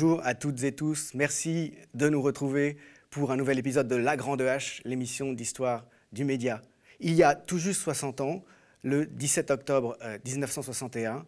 Bonjour à toutes et tous. Merci de nous retrouver pour un nouvel épisode de La Grande H, l'émission d'histoire du média. Il y a tout juste 60 ans, le 17 octobre 1961, euh,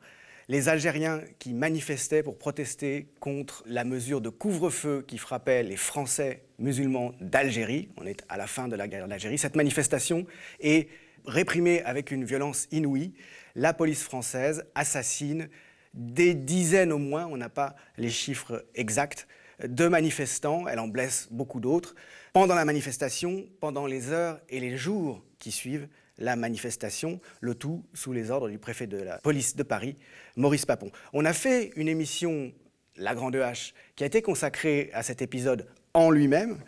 les Algériens qui manifestaient pour protester contre la mesure de couvre-feu qui frappait les Français musulmans d'Algérie, on est à la fin de la guerre d'Algérie, cette manifestation est réprimée avec une violence inouïe. La police française assassine des dizaines au moins, on n'a pas les chiffres exacts, de manifestants, elle en blesse beaucoup d'autres, pendant la manifestation, pendant les heures et les jours qui suivent la manifestation, le tout sous les ordres du préfet de la police de Paris, Maurice Papon. On a fait une émission, La Grande H, qui a été consacrée à cet épisode en lui-même.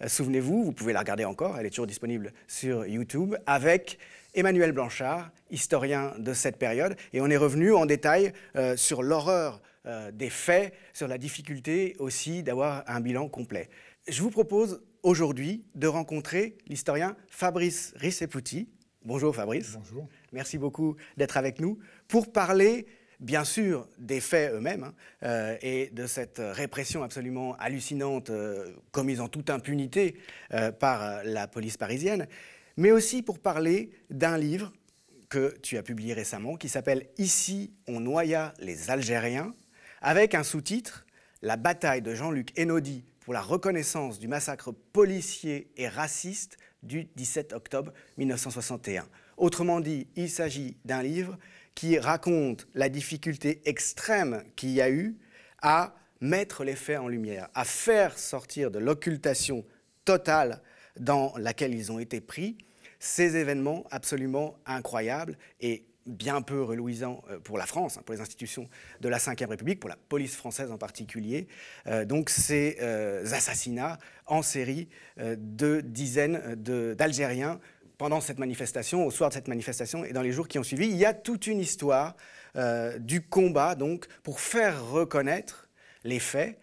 Euh, souvenez-vous, vous pouvez la regarder encore, elle est toujours disponible sur YouTube, avec Emmanuel Blanchard, historien de cette période, et on est revenu en détail euh, sur l'horreur euh, des faits, sur la difficulté aussi d'avoir un bilan complet. Je vous propose aujourd'hui de rencontrer l'historien Fabrice Risseputi. Bonjour Fabrice. Bonjour. Merci beaucoup d'être avec nous pour parler bien sûr des faits eux-mêmes hein, euh, et de cette répression absolument hallucinante commise en toute impunité par la police parisienne, mais aussi pour parler d'un livre que tu as publié récemment qui s'appelle Ici on noya les Algériens, avec un sous-titre La bataille de Jean-Luc Enodi pour la reconnaissance du massacre policier et raciste du 17 octobre 1961. Autrement dit, il s'agit d'un livre qui raconte la difficulté extrême qu'il y a eu à mettre les faits en lumière, à faire sortir de l'occultation totale dans laquelle ils ont été pris, ces événements absolument incroyables et bien peu reluisants euh, pour la France, hein, pour les institutions de la Ve République, pour la police française en particulier. Euh, donc ces euh, assassinats en série de dizaines d'Algériens pendant cette manifestation, au soir de cette manifestation et dans les jours qui ont suivi. Il y a toute une histoire du combat donc pour faire reconnaître les faits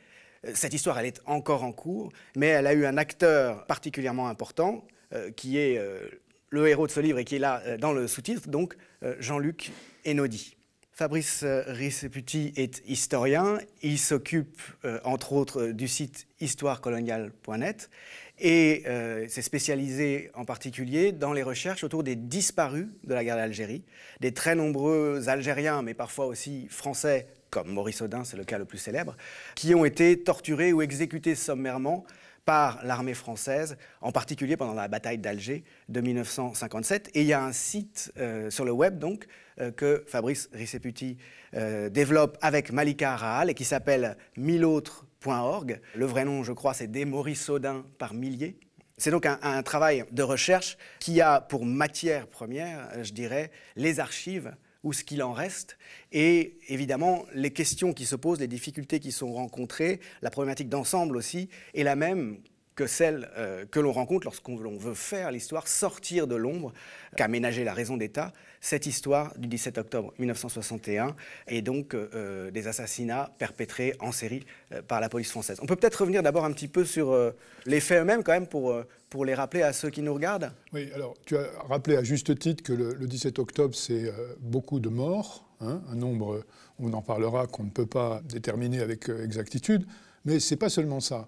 cette histoire, elle est encore en cours, mais elle a eu un acteur particulièrement important, euh, qui est euh, le héros de ce livre et qui est là dans le sous-titre, donc Jean-Luc Enodi. Fabrice Risseputi est historien, il s'occupe entre autres du site histoirecoloniale.net et s'est spécialisé en particulier dans les recherches autour des disparus de la guerre d'Algérie, des très nombreux Algériens, mais parfois aussi Français comme Maurice Audin, c'est le cas le plus célèbre, qui ont été torturés ou exécutés sommairement par l'armée française, en particulier pendant la bataille d'Alger de 1957. Et il y a un site euh, sur le web donc euh, que Fabrice Risseputi euh, développe avec Malika Rahal et qui s'appelle milautres.org. Le vrai nom, je crois, c'est des Maurice Audin par milliers. C'est donc un, travail de recherche qui a pour matière première, je dirais, les archives ou ce qu'il en reste, et évidemment les questions qui se posent, les difficultés qui sont rencontrées, la problématique d'ensemble aussi, est la même que celle euh, que l'on rencontre lorsqu'on veut faire l'histoire, sortir de l'ombre qu'aménager la raison d'État, cette histoire du 17 octobre 1961 et donc euh, euh, des assassinats perpétrés en série par la police française. On peut peut-être revenir d'abord un petit peu sur les faits eux-mêmêmes quand même pour, pour les rappeler à ceux qui nous regardent. Oui, alors tu as rappelé à juste titre que le, 17 octobre, c'est beaucoup de morts, hein, un nombre, on en parlera, qu'on ne peut pas déterminer avec exactitude, mais c'est pas seulement ça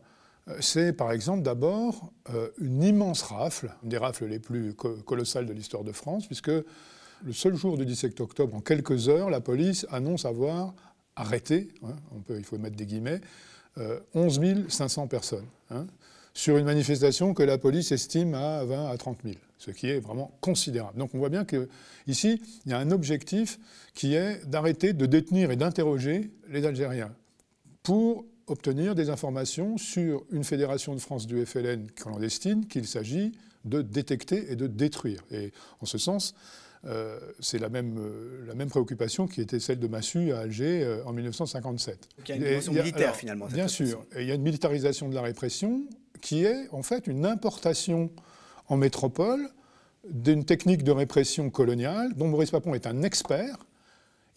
c'est par exemple d'abord euh, une immense rafle, une des rafles les plus colossales de l'histoire de France, puisque le seul jour du 17 octobre, en quelques heures, la police annonce avoir arrêté, hein, il faut mettre des guillemets, 11 euh, 500 personnes, hein, sur une manifestation que la police estime à 20 à 30 000, ce qui est vraiment considérable. Donc on voit bien qu'ici, il y a un objectif qui est d'arrêter de détenir et d'interroger les Algériens pour obtenir des informations sur une fédération de France du FLN clandestine qu'il s'agit de détecter et de détruire. Et en ce sens, euh, c'est la même, euh, la même préoccupation qui était celle de Massu à Alger euh, en 1957. Donc il y a une dimension militaire finalement. Bien sûr. Et il y a une militarisation de la répression qui est en fait une importation en métropole d'une technique de répression coloniale dont Maurice Papon est un expert.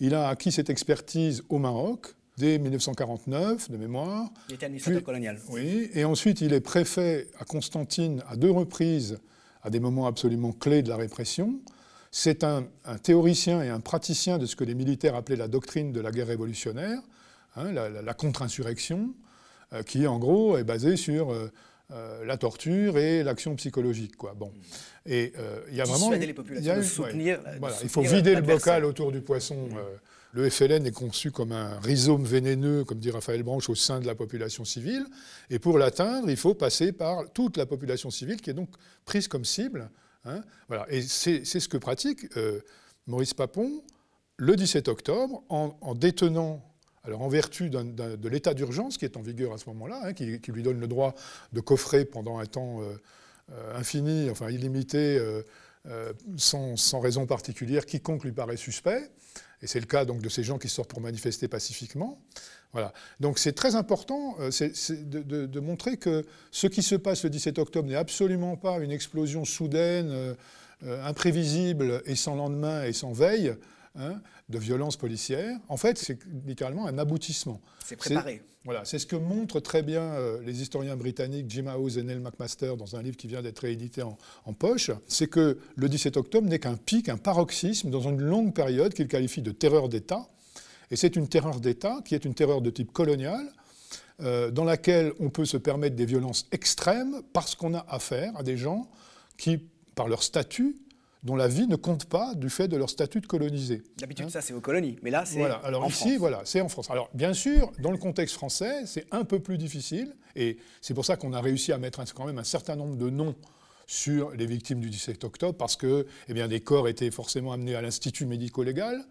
Il a acquis cette expertise au Maroc dès 1949, de mémoire. Il était administrateur colonial. Oui, et ensuite il est préfet à Constantine à deux reprises, à des moments absolument clés de la répression. C'est un, théoricien et un praticien de ce que les militaires appelaient la doctrine de la guerre révolutionnaire, hein, la, contre-insurrection. qui en gros est basé sur la torture et l'action psychologique. Quoi. Bon. Et il y a vraiment. Les populations soutenir, voilà, il faut vider le bocal autour du poisson. Le FLN est conçu comme un rhizome vénéneux, comme dit Raphaël Branche, au sein de la population civile. Et pour l'atteindre, il faut passer par toute la population civile, qui est donc prise comme cible. Hein. Et c'est ce que pratique euh, Maurice Papon le 17 octobre, en, détenant alors en vertu de l'état d'urgence qui est en vigueur à ce moment-là, hein, qui, lui donne le droit de coffrer pendant un temps euh, euh, infini, enfin illimité, sans, raison particulière, quiconque lui paraît suspect, et c'est le cas donc de ces gens qui sortent pour manifester pacifiquement. Voilà. Donc c'est très important euh, de, montrer que ce qui se passe le 17 octobre n'est absolument pas une explosion soudaine, euh, euh, imprévisible et sans lendemain et sans veille, Hein, de violence policière. En fait, c'est littéralement un aboutissement. C'est préparé. Voilà, c'est ce que montrent très bien euh, les historiens britanniques Jim House et Neil McMaster dans un livre qui vient d'être réédité en, poche. C'est que le 17 octobre n'est qu'un pic, un paroxysme dans une longue période qu'ils qualifient de terreur d'État. Et c'est une terreur d'État qui est une terreur de type colonial, euh, dans laquelle on peut se permettre des violences extrêmes parce qu'on a affaire à des gens qui, par leur statut, dont la vie ne compte pas du fait de leur statut de colonisé. D'habitude, hein ça, c'est aux colonies, mais là, c'est voilà. Alors ici, voilà, c'est en France. Alors, bien sûr, dans le contexte français, c'est un peu plus difficile, et c'est pour ça qu'on a réussi à mettre quand même un certain nombre de noms sur les victimes du 17 octobre, parce que eh bien, des corps étaient forcément amenés à l'institut médico-légal,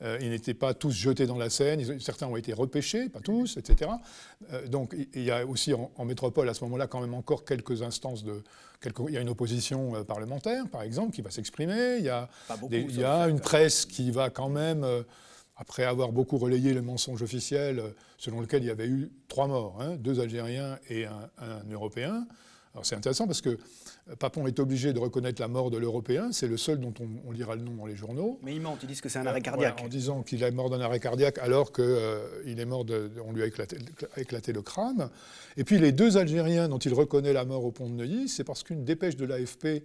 euh, ils n'étaient pas tous jetés dans la Seine, certains ont été repêchés, pas tous, etc. Euh, donc il y a aussi en, métropole à ce moment-là quand même encore quelques instances de... il y a une opposition euh, parlementaire, par exemple, qui va s'exprimer. Il y a, il y a une presse qui va quand même après avoir beaucoup relayé le mensonge officiel selon lequel il y avait eu trois morts, hein, deux Algériens et un, un Européen. Alors c'est intéressant parce que Papon est obligé de reconnaître la mort de l'Européen, c'est le seul dont on, lira le nom dans les journaux. Mais ils mentent, ils disent que c'est un arrêt cardiaque. en disant qu'il est mort d'un arrêt cardiaque alors qu'il euh, est mort, de, on lui a éclaté, le crâne. Et puis les deux Algériens dont il reconnaît la mort au pont de Neuilly, c'est parce qu'une dépêche de l'AFP euh,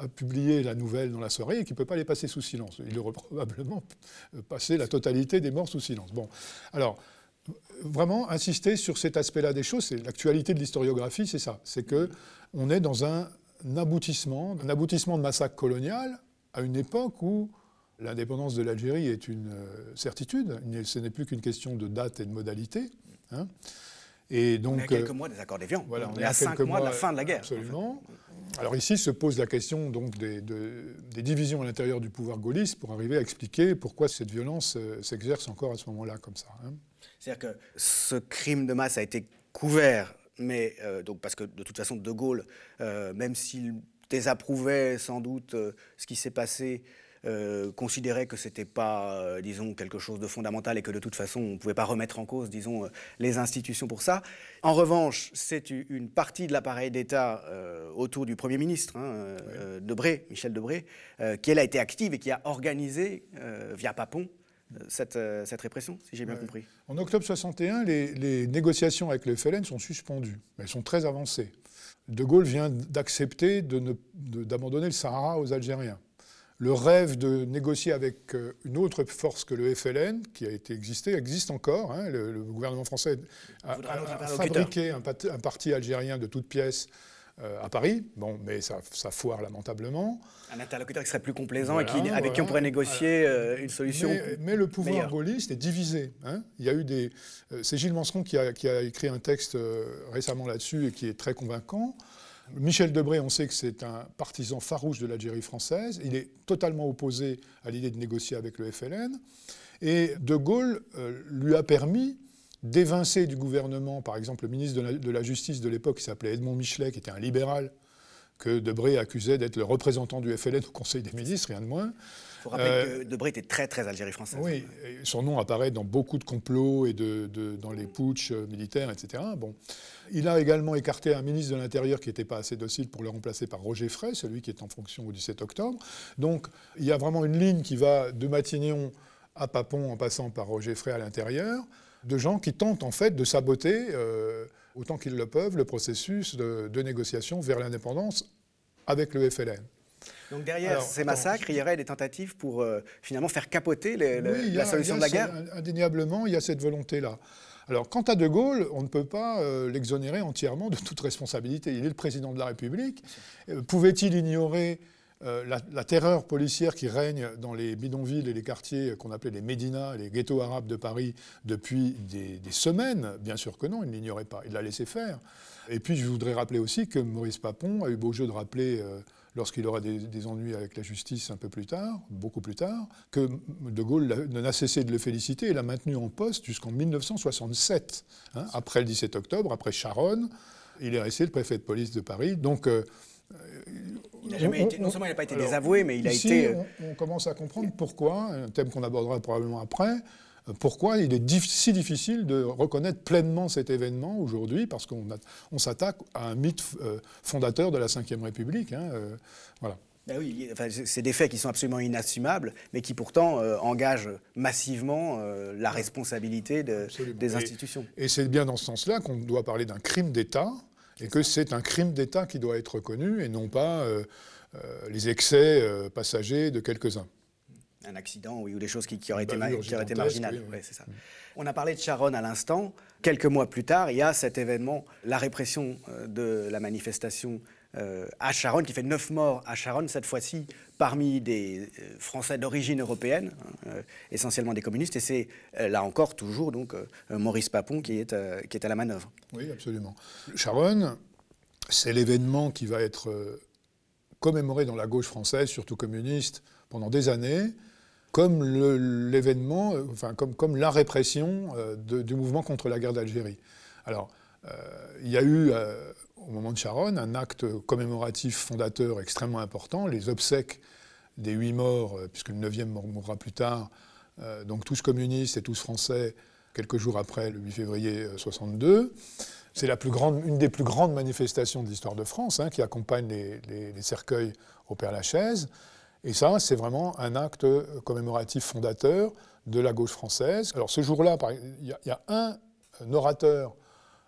a publié la nouvelle dans la soirée et qu'il ne peut pas les passer sous silence. Il aurait probablement passé la totalité des morts sous silence. Bon, alors vraiment insister sur cet aspect-là des choses. C'est l'actualité de l'historiographie, c'est ça. C'est que on est dans un aboutissement, un aboutissement de massacre colonial à une époque où l'indépendance de l'Algérie est une euh, certitude. Ce n'est plus qu'une question de date et de modalité. Hein. Et donc, on est à quelques euh, mois des accords d'Évian. Voilà, on, est à cinq mois, de la fin de la guerre. Absolument. Alors ici se pose la question donc des, des divisions à l'intérieur du pouvoir gaulliste pour arriver à expliquer pourquoi cette violence euh, s'exerce encore à ce moment-là comme ça. Hein. C'est-à-dire que ce crime de masse a été couvert mais euh, donc parce que de toute façon, De Gaulle, euh, même s'il désapprouvait sans doute ce qui s'est passé, considérait que c'était pas, disons, quelque chose de fondamental et que de toute façon, on ne pouvait pas remettre en cause, disons, les institutions pour ça. En revanche, c'est une partie de l'appareil d'État autour du Premier ministre, hein, Debré, Michel Debré, qui elle a été active et qui a organisé, via Papon, cette, euh, cette, répression, si j'ai bien compris. En octobre 61, les, les, négociations avec le FLN sont suspendues. Elles sont très avancées. De Gaulle vient d'accepter d'abandonner le Sahara aux Algériens. Le rêve de négocier avec euh, une autre force que le FLN, qui a été existé, existe encore. Hein. Le, gouvernement français a, fabriqué un, un, parti algérien de toutes pièces euh, à Paris. Bon, mais ça, foire lamentablement. Un interlocuteur qui serait plus complaisant et qui, avec qui on pourrait négocier euh, une solution. Mais, le pouvoir gaulliste est divisé. Hein. Il y a eu des. C'est Gilles Manseron qui a, écrit un texte récemment là-dessus et qui est très convaincant. Michel Debré, on sait que c'est un partisan farouche de l'Algérie française. Il est totalement opposé à l'idée de négocier avec le FLN. Et De Gaulle lui a permis d'évincer du gouvernement, par exemple, le ministre de la, Justice de l'époque, qui s'appelait Edmond Michelet, qui était un libéral, que Debré accusait d'être le représentant du FLN au Conseil des ministres, rien de moins. Il faut rappeler euh, que Debré était très, très Algérie française. Oui, son nom apparaît dans beaucoup de complots et de, dans les putschs militaires, etc. Bon. Il a également écarté un ministre de l'Intérieur qui n'était pas assez docile pour le remplacer par Roger Frey, celui qui est en fonction au 17 octobre. Donc il y a vraiment une ligne qui va de Matignon à Papon en passant par Roger Frey à l'intérieur de gens qui tentent en fait de saboter, euh, autant qu'ils le peuvent, le processus de, négociation vers l'indépendance avec le FLN. Donc derrière ces massacres, il y aurait des tentatives pour euh, finalement faire capoter la solution de la guerre Indéniablement, il y a cette volonté-là. Alors, quant à De Gaulle, on ne peut pas l'exonérer entièrement de toute responsabilité. Il est le président de la République. Pouvait-il ignorer la, terreur policière qui règne dans les bidonvilles et les quartiers qu'on appelait les Médinas, les ghettos arabes de Paris depuis des, semaines Bien sûr que non, il ne l'ignorait pas, il l'a laissé faire. Et puis je voudrais rappeler aussi que Maurice Papon a eu beau jeu de rappeler, euh, lorsqu'il aura des, ennuis avec la justice un peu plus tard, beaucoup plus tard, que De Gaulle n'a cessé de le féliciter et l'a maintenu en poste jusqu'en 1967, hein, après le 17 octobre, après Charonne. Il est resté le préfet de police de Paris. Donc. Euh, non seulement il n'a pas été désavoué, mais il a été. Euh, on, on, commence à comprendre pourquoi, un thème qu'on abordera probablement après, pourquoi il est si difficile de reconnaître pleinement cet événement aujourd'hui, parce qu'on on s'attaque à un mythe euh, fondateur de la Ve République. Hein, euh, voilà. Ben oui, c'est des faits qui sont absolument inassumables, mais qui pourtant euh, engagent massivement la responsabilité des institutions. Et, c'est bien dans ce sens-là qu'on doit parler d'un crime d'État, et que c'est un crime d'État qui doit être reconnu, et non pas les excès passagers de quelques-uns un accident oui, ou des choses qui, auraient, été, marginales. ça. On a parlé de Sharon à l'instant. Quelques mois plus tard, il y a cet événement, la répression euh, de la manifestation euh, à Sharon, qui fait neuf morts à Sharon, cette fois-ci parmi des euh, Français d'origine européenne, hein, essentiellement des communistes. Et c'est là encore toujours donc Maurice Papon qui est, qui est à la manœuvre. Oui, absolument. Sharon, c'est l'événement qui va être commémoré dans la gauche française, surtout communiste, pendant des années comme l'événement, euh, enfin comme, comme, la répression euh, du mouvement contre la guerre d'Algérie. Alors, euh, il y a eu, au moment de Charonne, un acte commémoratif fondateur extrêmement important, les obsèques des huit morts, puisque le neuvième mourra plus tard, donc tous communistes et tous français, quelques jours après le 8 février 62. C'est la une des plus grandes manifestations de l'histoire de France, hein, qui accompagne les, cercueils au Père-Lachaise. Et ça, c'est vraiment un acte commémoratif fondateur de la gauche française. Alors ce jour-là, il y, a un orateur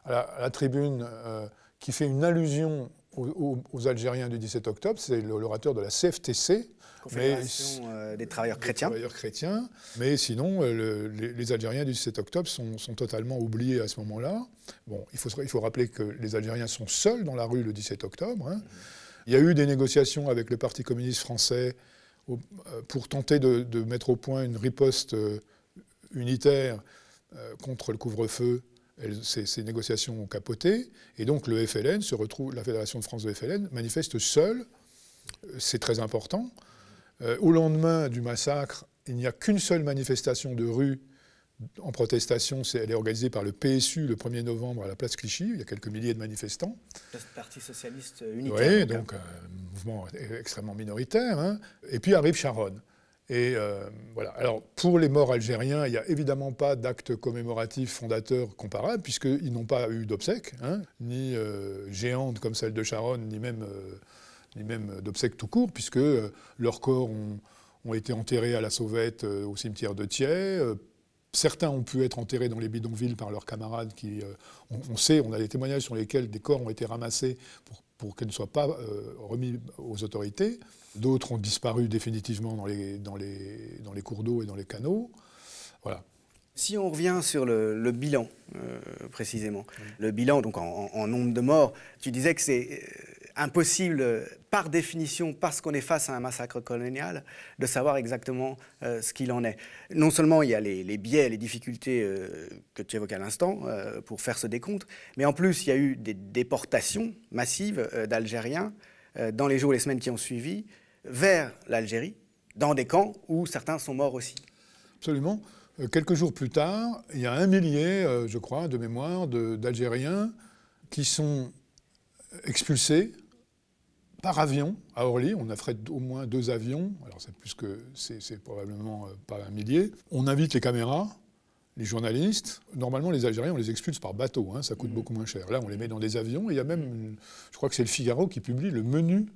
à la, tribune euh, qui fait une allusion aux, Algériens du 17 octobre, c'est l'orateur de la CFTC. Confédération euh, des travailleurs chrétiens. travailleurs chrétiens. Mais sinon, euh, les, Algériens du 17 octobre sont, totalement oubliés à ce moment-là. Bon, il faut, il faut rappeler que les Algériens sont seuls dans la rue le 17 octobre. Hein. Il y a eu des négociations avec le Parti communiste français euh, pour tenter de, mettre au point une riposte unitaire contre le couvre-feu. Ces, négociations ont capoté. Et donc le FLN se retrouve, la Fédération de France de FLN manifeste seule. C'est très important. au lendemain du massacre, il n'y a qu'une seule manifestation de rue en protestation. elle est organisée par le PSU le 1er novembre à la place Clichy. Il y a quelques milliers de manifestants. Le Parti socialiste unitaire. Oui, donc un mouvement extrêmement minoritaire. Hein. Et puis arrive Charonne. Et euh. Alors, pour les morts algériens, il n'y a évidemment pas d'acte commémoratif fondateur comparable, puisqu'ils n'ont pas eu d'obsèques, hein, ni euh, géantes comme celle de Charonne, ni même, euh, ni même d'obsèques tout court, puisque leurs corps ont, été enterrés à la sauvette au cimetière de Thiers, Certains ont pu être enterrés dans les bidonvilles par leurs camarades qui, euh, on, sait, on a des témoignages sur lesquels des corps ont été ramassés pour, pour qu'ils ne soient pas euh, remis aux autorités. D'autres ont disparu définitivement dans les, dans les, dans les cours d'eau et dans les canaux. Voilà. Si on revient sur le, bilan, euh, précisément, le bilan donc en, en, nombre de morts, tu disais que c'est impossible, par définition, parce qu'on est face à un massacre colonial, de savoir exactement euh, ce qu'il en est. Non seulement il y a les, biais, les difficultés euh, que tu évoques à l'instant euh, pour faire ce décompte, mais en plus il y a eu des déportations massives d'Algériens dans les jours et les semaines qui ont suivi vers l'Algérie, dans des camps où certains sont morts aussi. Absolument. Quelques jours plus tard, il y a un millier, je crois, de mémoire d'Algériens qui sont expulsés par avion à Orly. On a fait au moins deux avions. Alors c'est plus que c'est probablement euh, pas un millier. On invite les caméras, les journalistes. Normalement, les Algériens, on les expulse par bateau. Hein, ça coûte mmh. beaucoup moins cher. Là, on les met dans des avions. Et il y a même, je crois que c'est le Figaro qui publie le menu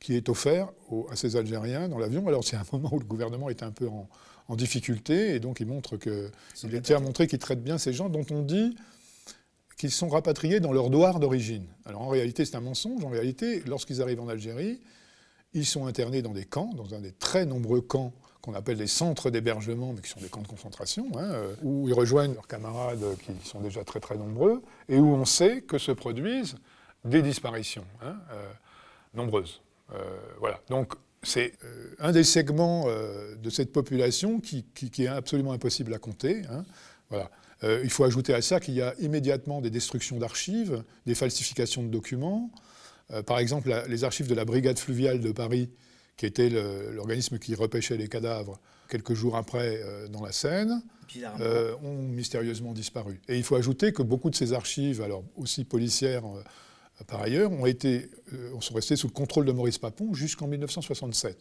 qui est offert à ces Algériens dans l'avion. Alors c'est un moment où le gouvernement est un peu en, difficulté et donc il montre que il tient à montrer qu'il traite bien ces gens dont on dit qu'ils sont rapatriés dans leur douar d'origine. Alors en réalité, c'est un mensonge. En réalité, lorsqu'ils arrivent en Algérie, ils sont internés dans des camps, dans un des très nombreux camps qu'on appelle des centres d'hébergement, mais qui sont des camps de concentration, hein, euh, où ils rejoignent leurs camarades qui sont déjà très très nombreux, et où on sait que se produisent des disparitions hein, euh, nombreuses. Euh, voilà. Donc c'est un des segments de cette population qui, est absolument impossible à compter. Hein. Voilà. Il faut ajouter à ça qu'il y a immédiatement des destructions d'archives, des falsifications de documents. par exemple, les archives de la brigade fluviale de Paris qui était l'organisme qui repêchait les cadavres quelques jours après euh, dans la Seine, euh, ont mystérieusement disparu. Et il faut ajouter que beaucoup de ces archives, alors aussi policières euh, par ailleurs, ont été, sont restées sous le contrôle de Maurice Papon jusqu'en 1967.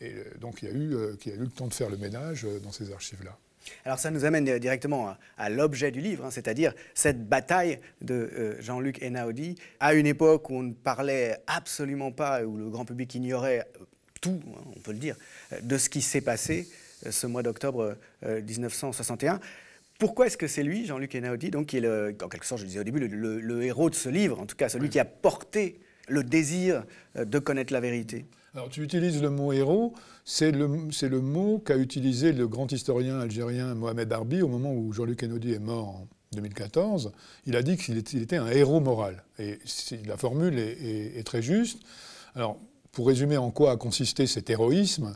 Et donc il y, a eu, il y a eu le temps de faire le ménage dans ces archives-là. Alors ça nous amène directement à, l'objet du livre, hein, c'est-à-dire cette bataille de Jean-Luc Einaudi à une époque où on ne parlait absolument pas, où le grand public ignorait tout, hein, on peut le dire, de ce qui s'est passé euh, ce mois d'octobre 1961. Euh, Pourquoi est-ce que c'est lui, Jean-Luc Einaudi, donc, qui est, le, en quelque sorte, je disais au début, le, héros de ce livre, en tout cas celui qui a porté le désir euh, de connaître la vérité alors tu utilises le mot héros, c'est le, le, mot qu'a utilisé le grand historien algérien Mohamed Arbi au moment où Jean-Luc Einaudi est mort en 2014. Il a dit qu'il était, un héros moral. Et la formule est, est très juste. Alors pour résumer en quoi a consisté cet héroïsme,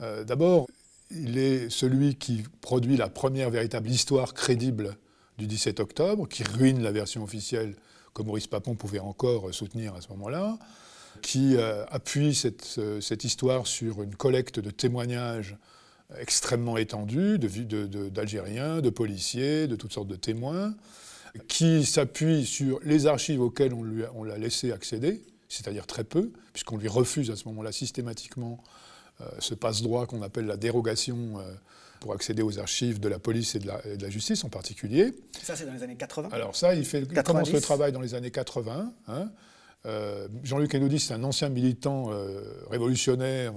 euh, d'abord, il est celui qui produit la première véritable histoire crédible du 17 octobre, qui ruine la version officielle que Maurice Papon pouvait encore soutenir à ce moment-là, qui euh, appuie cette, histoire sur une collecte de témoignages extrêmement étendue d'Algériens, de, policiers, de toutes sortes de témoins, qui s'appuie sur les archives auxquelles on, l'a laissé accéder, c'est-à-dire très peu, puisqu'on lui refuse à ce moment-là systématiquement euh, ce passe-droit qu'on appelle la dérogation euh, pour accéder aux archives de la police et de la, justice en particulier. Ça, c'est dans les années 80 Alors ça, il, fait, commence le travail dans les années 80. Hein. Euh, Jean-Luc Enaudi, c'est un ancien militant révolutionnaire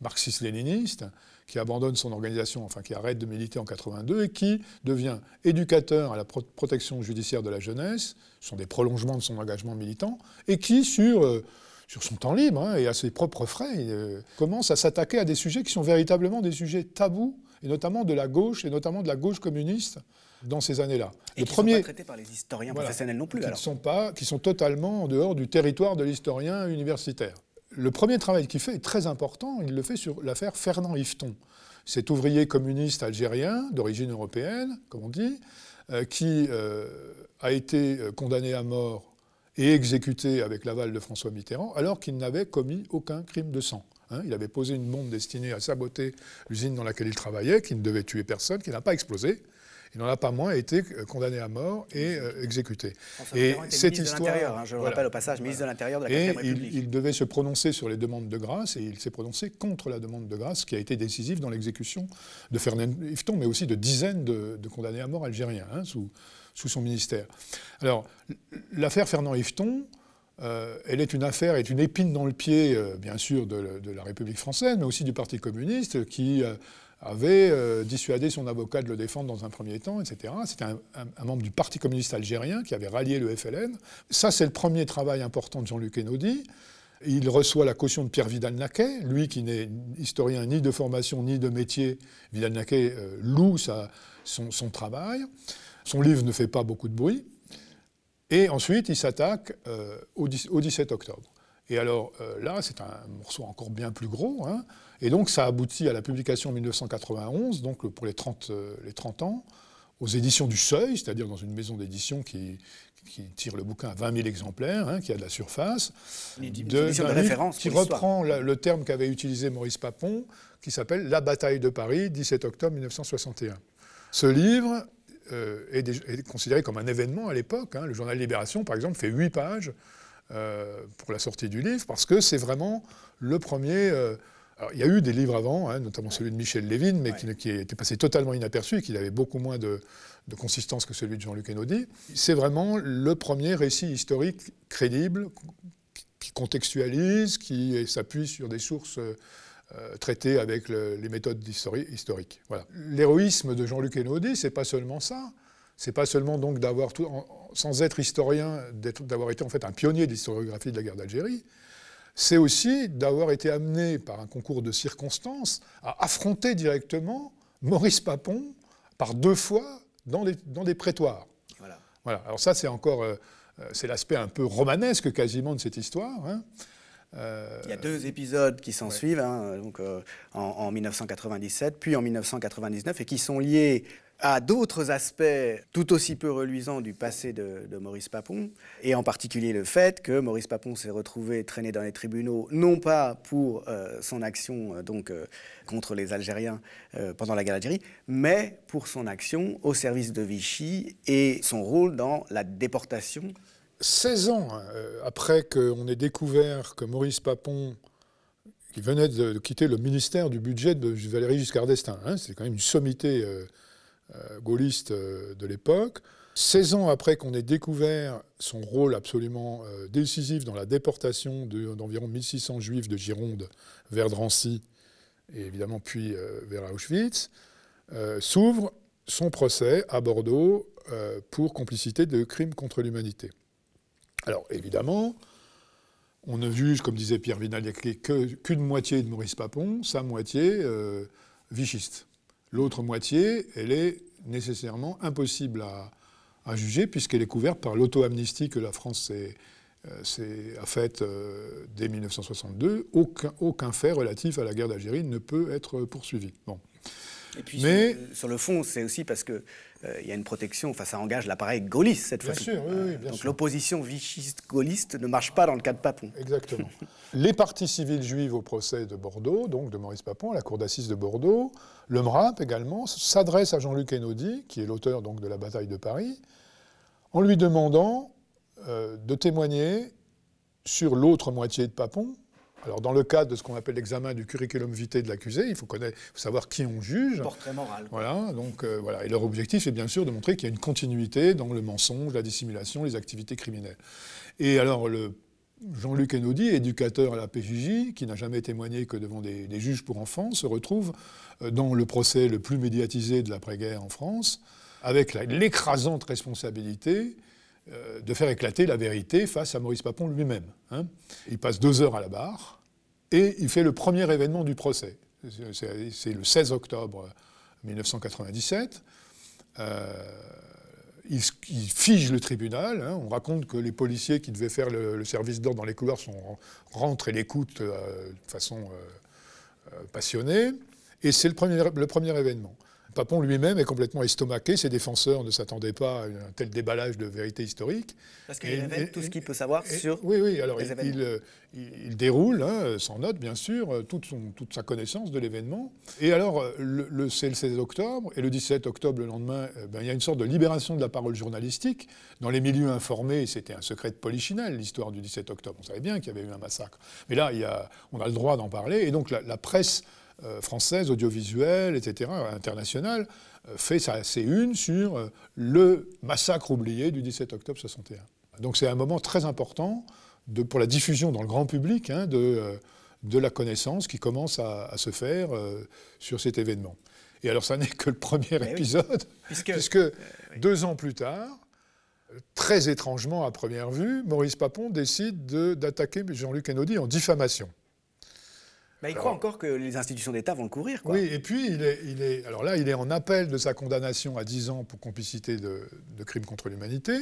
marxiste-léniniste qui abandonne son organisation, enfin qui arrête de militer en 82 et qui devient éducateur à la protection judiciaire de la jeunesse, ce sont des prolongements de son engagement militant, et qui, sur, euh, sur son temps libre hein, et à ses propres frais, euh, commence à s'attaquer à des sujets qui sont véritablement des sujets tabous, et notamment de la gauche, et notamment de la gauche communiste dans ces années-là. Et qui ne sont pas traités par les historiens professionnels non plus. Qui, Sont pas, qui sont totalement en dehors du territoire de l'historien universitaire le premier travail qu'il fait est très important. Il le fait sur l'affaire Fernand Yveton. Cet ouvrier communiste algérien, d'origine européenne, comme on dit, euh, qui euh, a été euh, condamné à mort et exécuté avec l'aval de François Mitterrand, alors qu'il n'avait commis aucun crime de sang. Hein. il avait posé une bombe destinée à saboter l'usine dans laquelle il travaillait, qui ne devait tuer personne, qui n'a pas explosé il n'en a pas moins été euh, condamné à mort et euh, exécuté. et cette histoire, hein, je le rappelle au passage, ministre de l'Intérieur de la et République. Il, devait se prononcer sur les demandes de grâce et il s'est prononcé contre la demande de grâce qui a été décisive dans l'exécution de Fernand Yveton, mais aussi de dizaines de, condamnés à mort algériens hein, sous, sous son ministère. Alors, l'affaire Fernand Yveton, euh, elle est une affaire, est une épine dans le pied, bien sûr, de, la République française, mais aussi du Parti communiste, qui avait euh, dissuadé son avocat de le défendre dans un premier temps, etc. C'était un, membre du Parti communiste algérien qui avait rallié le FLN. Ça, c'est le premier travail important de Jean-Luc Enaudi. Il reçoit la caution de Pierre Vidal-Naquet, lui qui n'est historien ni de formation ni de métier. Vidal-Naquet euh, loue son, travail. Son livre ne fait pas beaucoup de bruit. Et ensuite, il s'attaque euh, au, 17 octobre. Et alors là, c'est un morceau encore bien plus gros. Hein. Et donc ça aboutit à la publication en 1991, donc pour les 30, euh, les 30 ans, aux éditions du Seuil, c'est-à-dire dans une maison d'édition qui, qui, tire le bouquin à 20 000 exemplaires, hein, qui a de la surface, de, de référence qui reprend le terme qu'avait utilisé Maurice Papon, qui s'appelle La bataille de Paris, 17 octobre 1961. Ce livre euh, est, considéré comme un événement à l'époque. Hein. Le journal Libération, par exemple, fait 8 pages euh, pour la sortie du livre, parce que c'est vraiment le premier il y a eu des livres avant, hein, notamment celui de Michel Lévin, mais qui, était passé totalement inaperçu et qui avait beaucoup moins de, consistance que celui de Jean-Luc Enaudi. C'est vraiment le premier récit historique crédible qui contextualise, qui s'appuie sur des sources euh, traitées avec les méthodes historiques. Voilà. L'héroïsme de Jean-Luc Enaudi, c'est pas seulement ça. C'est pas seulement donc d'avoir, sans être historien, d'avoir été en fait un pionnier de l'historiographie de la guerre d'Algérie c'est aussi d'avoir été amené par un concours de circonstances à affronter directement Maurice Papon par deux fois dans, dans des prétoires. Voilà. voilà. Alors ça, c'est encore, euh, euh, c'est l'aspect un peu romanesque quasiment de cette histoire. Hein. Euh, Il y a deux épisodes qui s'en suivent, hein, donc, en, en, 1997, puis en 1999, et qui sont liés à d'autres aspects tout aussi peu reluisants du passé de, Maurice Papon, et en particulier le fait que Maurice Papon s'est retrouvé traîné dans les tribunaux, non pas pour euh, son action euh, donc, euh, contre les Algériens pendant la guerre d'Algérie, mais pour son action au service de Vichy et son rôle dans la déportation. 16 ans hein, après qu'on ait découvert que Maurice Papon qui venait de quitter le ministère du budget de Valéry Giscard d'Estaing. Hein, c'est quand même une sommité euh, gaulliste euh, de l'époque. 16 ans après qu'on ait découvert son rôle absolument euh, décisif dans la déportation d'environ 1600 juifs de Gironde vers Drancy, et évidemment puis vers Auschwitz, s'ouvre son procès à Bordeaux pour complicité de crimes contre l'humanité. Alors évidemment, on ne juge, comme disait Pierre Vinal, qu'une moitié de Maurice Papon, sa moitié vichiste. L'autre moitié, elle est nécessairement impossible à, juger puisqu'elle est couverte par l'auto-amnistie que la France euh, a faite euh, dès 1962. Aucun, aucun, fait relatif à la guerre d'Algérie ne peut être poursuivi. Bon. Et puis Mais, sur, le fond, c'est aussi parce que euh, il y a une protection, enfin ça engage l'appareil gaulliste cette fois-ci. Bien sûr, oui, bien Donc l'opposition vichiste-gaulliste ne marche pas dans le cas de Papon. Exactement. les parties civiles juives au procès de Bordeaux, donc de Maurice Papon, à la cour d'assises de Bordeaux, le MRAP également, s'adresse à Jean-Luc Enaudi, qui est l'auteur donc de la bataille de Paris, en lui demandant euh, de témoigner sur l'autre moitié de Papon, alors, dans le cadre de ce qu'on appelle l'examen du curriculum vitae de l'accusé, il faut, connaître, savoir qui on juge. Portrait moral. Voilà, donc, euh, voilà. Et leur objectif est bien sûr de montrer qu'il y a une continuité dans le mensonge, la dissimulation, les activités criminelles. Et alors, le Jean-Luc Enaudi, éducateur à la PJJ, qui n'a jamais témoigné que devant des, juges pour enfants, se retrouve euh, dans le procès le plus médiatisé de l'après-guerre en France, avec l'écrasante responsabilité euh, de faire éclater la vérité face à Maurice Papon lui-même. Hein. Il passe deux heures à la barre, et il fait le premier événement du procès. C'est le 16 octobre 1997. Euh, il, fige le tribunal. Hein. On raconte que les policiers qui devaient faire le, service d'ordre dans les couloirs sont, rentrent et l'écoutent euh, de façon passionnée. Et c'est le premier événement. Papon lui-même est complètement estomaqué. Ses défenseurs ne s'attendaient pas à un tel déballage de vérité historique. Parce qu'il révèle tout ce qu'il peut savoir sur. Oui, oui. Alors il, il, déroule, hein, sans note bien sûr, toute, son, toute sa connaissance de l'événement. Et alors, le, c'est le 16 octobre, et le 17 octobre, le lendemain, ben, il y a une sorte de libération de la parole journalistique. Dans les milieux informés, c'était un secret de polichinelle, l'histoire du 17 octobre. On savait bien qu'il y avait eu un massacre. Mais là, il y a, on a le droit d'en parler. Et donc, la presse euh, française, audiovisuelle, etc., internationale, euh, fait sa, ses une sur euh, le massacre oublié du 17 octobre 61. Donc c'est un moment très important de, pour la diffusion dans le grand public hein, de, de, la connaissance qui commence à, se faire sur cet événement. Et alors ça n'est que le premier épisode, puisque, deux ans plus tard, très étrangement à première vue, Maurice Papon décide d'attaquer Jean-Luc Enaudi en diffamation. Mais il croit encore que les institutions d'État vont le courir. Oui, et puis il est, il est, alors là, il est en appel de sa condamnation à 10 ans pour complicité de, crimes contre l'humanité,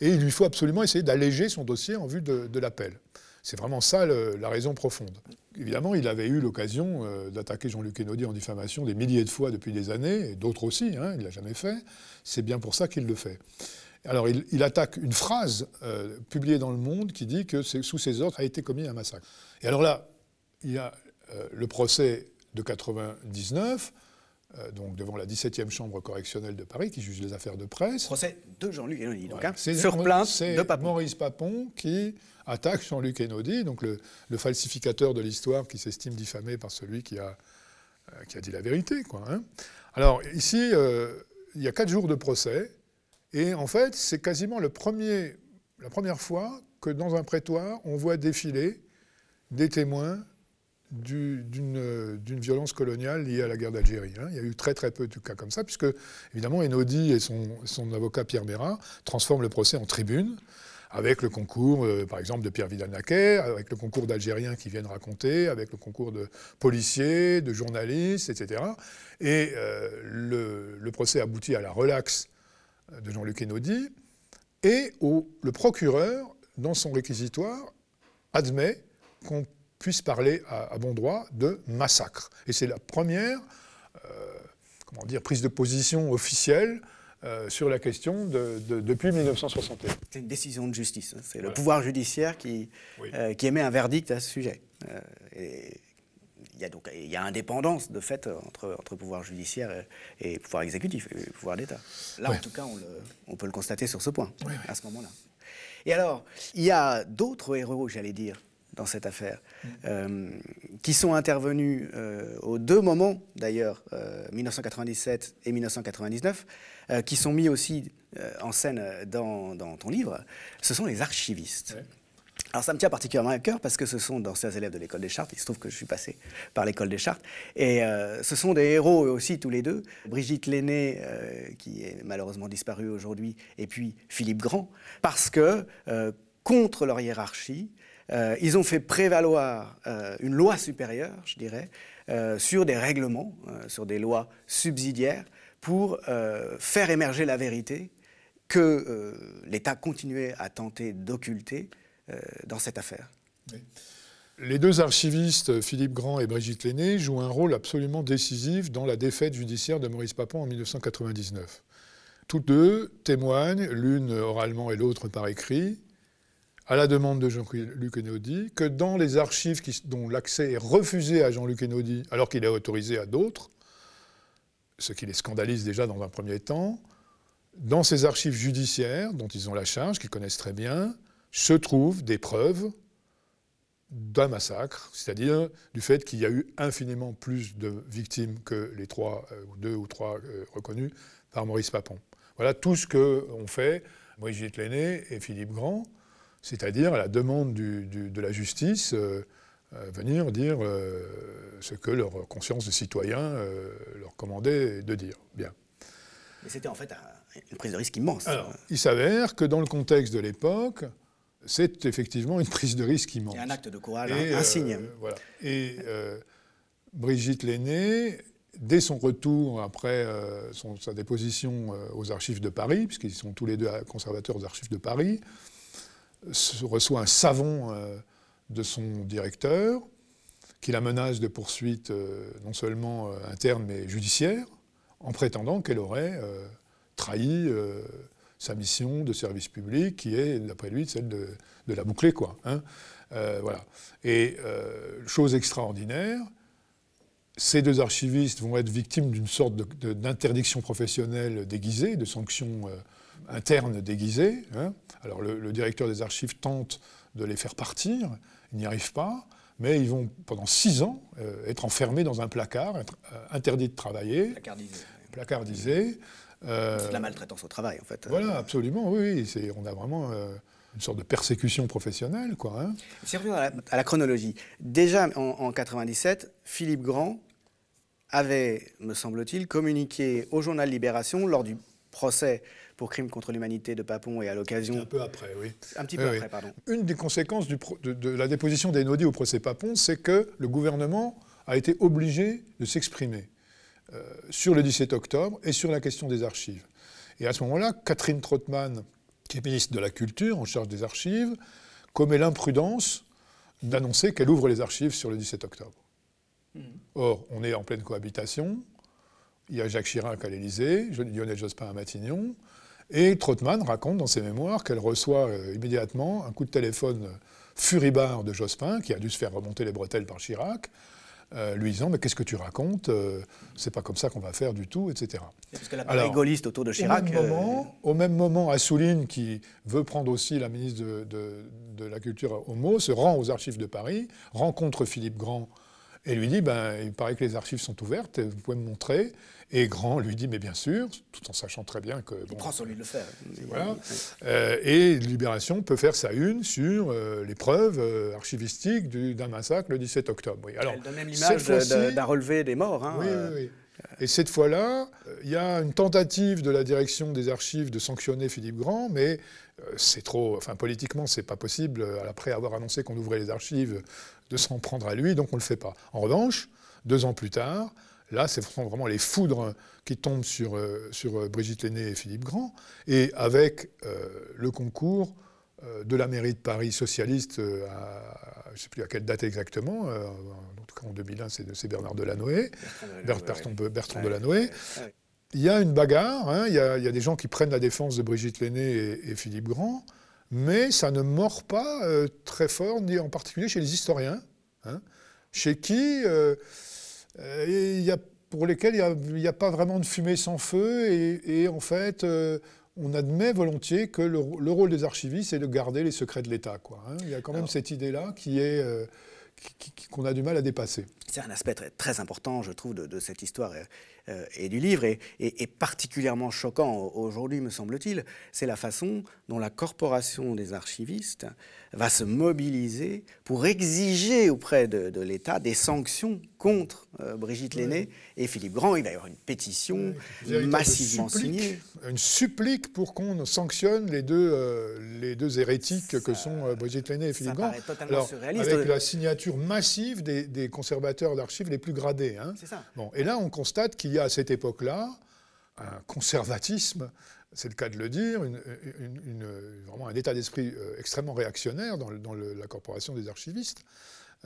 et il lui faut absolument essayer d'alléger son dossier en vue de, l'appel. C'est vraiment ça la raison profonde. Évidemment, il avait eu l'occasion euh, d'attaquer Jean-Luc Kennedy en diffamation des milliers de fois depuis des années, et d'autres aussi, hein, il ne l'a jamais fait. C'est bien pour ça qu'il le fait. Alors, il, attaque une phrase euh, publiée dans Le Monde qui dit que sous ses ordres a été commis un massacre. Et alors là, il y a le procès de 99, euh, donc devant la 17e chambre correctionnelle de Paris, qui juge les affaires de presse. Procès de Jean-Luc Enaudi, donc, hein, sur plainte de Papon. Maurice Papon qui attaque Jean-Luc Enaudi, donc le, falsificateur de l'histoire qui s'estime diffamé par celui qui a, euh, qui a dit la vérité. Quoi, hein. Alors ici, il y a quatre jours de procès, et en fait, c'est quasiment le premier, la première fois que dans un prétoire, on voit défiler des témoins d'une violence coloniale liée à la guerre d'Algérie. Hein. Il y a eu très très peu de cas comme ça, puisque évidemment Enodi et son, avocat Pierre Mérat transforment le procès en tribune, avec le concours, euh, par exemple, de Pierre Vidal-Naquet, avec le concours d'Algériens qui viennent raconter, avec le concours de policiers, de journalistes, etc. Et le, le, procès aboutit à la relaxe de Jean-Luc Enaudi, et où le procureur, dans son réquisitoire, admet qu'on puisse parler à, bon droit de massacre. Et c'est la première comment dire, prise de position officielle euh, sur la question depuis 1961. C'est une décision de justice. Hein. C'est le pouvoir judiciaire qui, euh, qui émet un verdict à ce sujet. Euh, et il y a donc il y a indépendance de fait entre, entre pouvoir judiciaire et, pouvoir exécutif et pouvoir d'État. Là, en tout cas, on, le, on, peut le constater sur ce point, à ce moment-là. Et alors, il y a d'autres héros, j'allais dire, dans cette affaire, mm. qui sont intervenus aux deux moments, d'ailleurs, 1997 et 1999, euh, qui sont mis aussi euh, en scène dans, ton livre, ce sont les archivistes. Alors ça me tient particulièrement à cœur parce que ce sont d'anciens élèves de l'école des Chartes, il se trouve que je suis passé par l'école des Chartes, et euh, ce sont des héros eux aussi tous les deux, Brigitte Lenné, qui est malheureusement disparue aujourd'hui, et puis Philippe Grand, parce que contre leur hiérarchie, ils ont fait prévaloir une loi supérieure, je dirais, sur des règlements, sur des lois subsidiaires, pour euh, faire émerger la vérité que euh, l'État continuait à tenter d'occulter euh, dans cette affaire. Les deux archivistes, Philippe Grand et Brigitte Lenné, jouent un rôle absolument décisif dans la défaite judiciaire de Maurice Papon en 1999. Tous deux témoignent, l'une oralement et l'autre par écrit, à la demande de Jean-Luc Enaudi, que dans les archives dont l'accès est refusé à Jean-Luc Enaudi, alors qu'il est autorisé à d'autres, ce qui les scandalise déjà dans un premier temps, dans ces archives judiciaires dont ils ont la charge, qu'ils connaissent très bien, se trouvent des preuves d'un massacre, c'est-à-dire du fait qu'il y a eu infiniment plus de victimes que les trois, euh, ou deux ou trois euh, reconnus par Maurice Papon. Voilà tout ce qu'ont fait Brigitte Lenné et Philippe Grand, c'est-à-dire à la demande de la justice. Euh, euh, venir dire euh, ce que leur conscience de citoyen euh, leur commandait de dire. Bien. Mais c'était en fait une prise de risque immense. il s'avère que dans le contexte de l'époque, c'est effectivement une prise de risque immense. Et un acte de courage Et, insigne. voilà. Et Brigitte Lenné, dès son retour après sa déposition aux archives de Paris, puisqu'ils sont tous les deux conservateurs aux archives de Paris, reçoit un savon de son directeur, qui la menace de poursuites euh, non seulement euh, internes mais judiciaires, en prétendant qu'elle aurait euh, trahi sa mission de service public, qui est, d'après lui, celle de, la boucler. Quoi, hein. voilà. Et chose extraordinaire, ces deux archivistes vont être victimes d'une sorte d'interdiction professionnelle déguisée, de sanctions internes déguisées. Hein. Alors le, directeur des archives tente de les faire partir, ils n'y arrivent pas, mais ils vont pendant six ans euh, être enfermés dans un placard, être euh, interdits de travailler. Placardisé. Placardisé. Euh, c'est de la maltraitance au travail, en fait. Voilà, absolument, oui. oui on a vraiment une sorte de persécution professionnelle, quoi. Hein. Si on revient à la, chronologie, déjà en, en 97, Philippe Grand avait, me semble-t-il, communiqué au journal Libération lors du procès pour crimes contre l'humanité de Papon et à l'occasion. Un peu après, oui. Un petit peu après, pardon. Une des conséquences de, la déposition d'Enodi au procès Papon, c'est que le gouvernement a été obligé de s'exprimer euh, sur le 17 octobre et sur la question des archives. Et à ce moment-là, Catherine Trottmann, qui est ministre de la Culture en charge des archives, commet l'imprudence d'annoncer qu'elle ouvre les archives sur le 17 octobre. Hmm. Or, on est en pleine cohabitation. Il y a Jacques Chirac à l'Élysée, Lionel Jospin à Matignon. Et Trottmann raconte dans ses mémoires qu'elle reçoit euh, immédiatement un coup de téléphone furibard de Jospin, qui a dû se faire remonter les bretelles par Chirac, euh, lui disant Mais qu'est-ce que tu racontes euh, C'est pas comme ça qu'on va faire du tout, etc. Parce que la gaulliste autour de Chirac. Au même, moment, au même moment, Assouline, qui veut prendre aussi la ministre de, de la Culture au mot, se rend aux archives de Paris, rencontre Philippe Grand et lui dit ben, Il paraît que les archives sont ouvertes, vous pouvez me montrer. Et Grand lui dit, mais bien sûr, tout en sachant très bien que... Il prend sur lui de le faire. Voilà. Euh, et Libération peut faire sa une sur euh, les preuves euh, archivistiques d'un massacre le 17 octobre. Oui. Alors, Elle donne même l'image d'un relevé des morts. Hein, oui, oui, Et cette fois-là, il y a une tentative de la direction des archives de sanctionner Philippe Grand, mais c'est trop, enfin politiquement, c'est pas possible, après avoir annoncé qu'on ouvrait les archives, de s'en prendre à lui, donc on ne le fait pas. En revanche, deux ans plus tard, là, c'est vraiment les foudres qui tombent sur, sur Brigitte Lenné et Philippe Grand, et avec le concours de la mairie de Paris socialiste, à, je ne sais plus à quelle date exactement, en tout cas en 2001, c'est Bernard Delanoë, Bertrand, Bertrand, Delanoë. Il y a une bagarre, hein, il, y a, des gens qui prennent la défense de Brigitte Lenné et, Philippe Grand, mais ça ne mord pas euh, très fort, ni en particulier chez les historiens, hein, chez qui, euh, euh, il y a, pour lesquels il n'y a, pas vraiment de fumée sans feu, et, en fait, on admet volontiers que le, rôle des archivistes, c'est de garder les secrets de l'État. Hein. Il y a quand même cette idée-là qui est qu'on a du mal à dépasser. C'est un aspect très, très, important, je trouve, de, cette histoire euh, et du livre, et, particulièrement choquant aujourd'hui, me semble-t-il, c'est la façon dont la corporation des archivistes va se mobiliser pour exiger auprès de, l'État des sanctions contre euh, Brigitte Lenné et Philippe Grand. Il va y avoir une pétition massivement signée. Une supplique pour qu'on sanctionne les deux, euh, les deux hérétiques que sont Brigitte Lenné et Philippe Grand. Alors, avec la signature massive des, conservateurs d'archives les plus gradés. Hein. Ça. Bon, et là, on constate qu'il y a à cette époque-là un conservatisme, c'est le cas de le dire, une, vraiment un état d'esprit euh, extrêmement réactionnaire dans, la corporation des archivistes,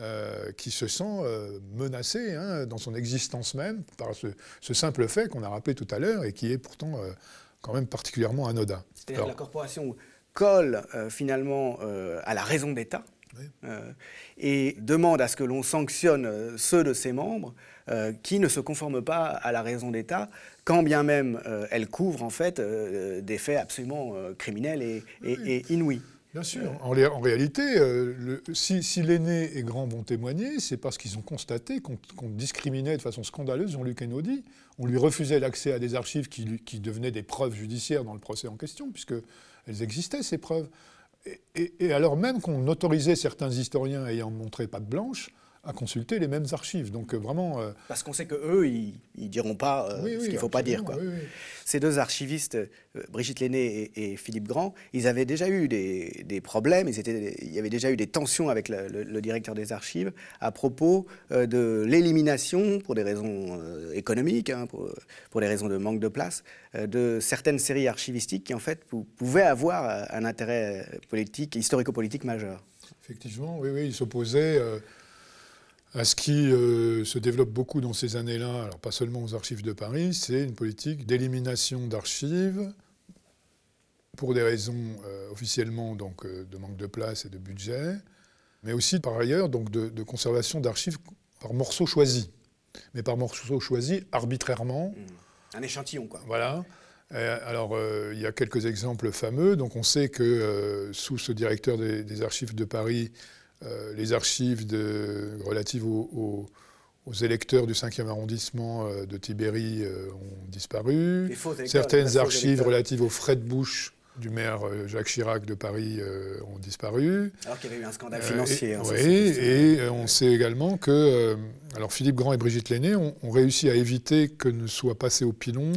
euh, qui se sent euh, menacé hein, dans son existence même par ce, simple fait qu'on a rappelé tout à l'heure et qui est pourtant quand même particulièrement anodin. C'est-à-dire que la corporation colle finalement à la raison d'État. Et demande à ce que l'on sanctionne ceux de ses membres euh, qui ne se conforme pas à la raison d'État, quand bien même euh, elle couvre en fait euh, des faits absolument criminels et, inouïs. Bien sûr. En, réalité, si, l'aîné et grand vont témoigner, c'est parce qu'ils ont constaté qu'on discriminait de façon scandaleuse Jean-Luc Enaudi. On lui refusait l'accès à des archives qui, qui, devenaient des preuves judiciaires dans le procès en question, puisqu'elles existaient, ces preuves. Et, alors même qu'on autorisait certains historiens ayant montré patte blanche à consulter les mêmes archives. Donc euh, vraiment. Euh, Parce qu'on sait que eux, ils, ne diront pas euh, ce qu'il ne faut pas dire. Quoi. Ces deux archivistes, Brigitte Lenné et, Philippe Grand, ils avaient déjà eu des, problèmes. Ils étaient, il y avait déjà eu des tensions avec le, directeur des archives à propos de l'élimination, pour des raisons économiques, hein, pour, pour, des raisons de manque de place, de certaines séries archivistiques qui en fait pouvaient avoir un intérêt politique, historico-politique majeur. Effectivement, oui, oui, ils s'opposaient à ce qui euh, se développe beaucoup dans ces années-là, alors pas seulement aux archives de Paris, c'est une politique d'élimination d'archives pour des raisons euh, officiellement donc, euh, de manque de place et de budget, mais aussi par ailleurs donc, de, conservation d'archives par morceaux choisis, mais par morceaux choisis arbitrairement. Mmh. Un échantillon, quoi. Voilà. alors, il y a quelques exemples fameux. Donc, on sait que sous ce directeur des archives de Paris, euh, les archives relatives aux, électeurs du 5e arrondissement euh, de Tibéri euh, ont disparu. Certaines archives relatives aux frais de bouche du maire Jacques Chirac de Paris ont disparu. Alors qu'il y avait eu un scandale financier. Hein, oui, et on sait également que alors Philippe Grand et Brigitte Lenné ont, réussi à éviter que ne soient passées au pilon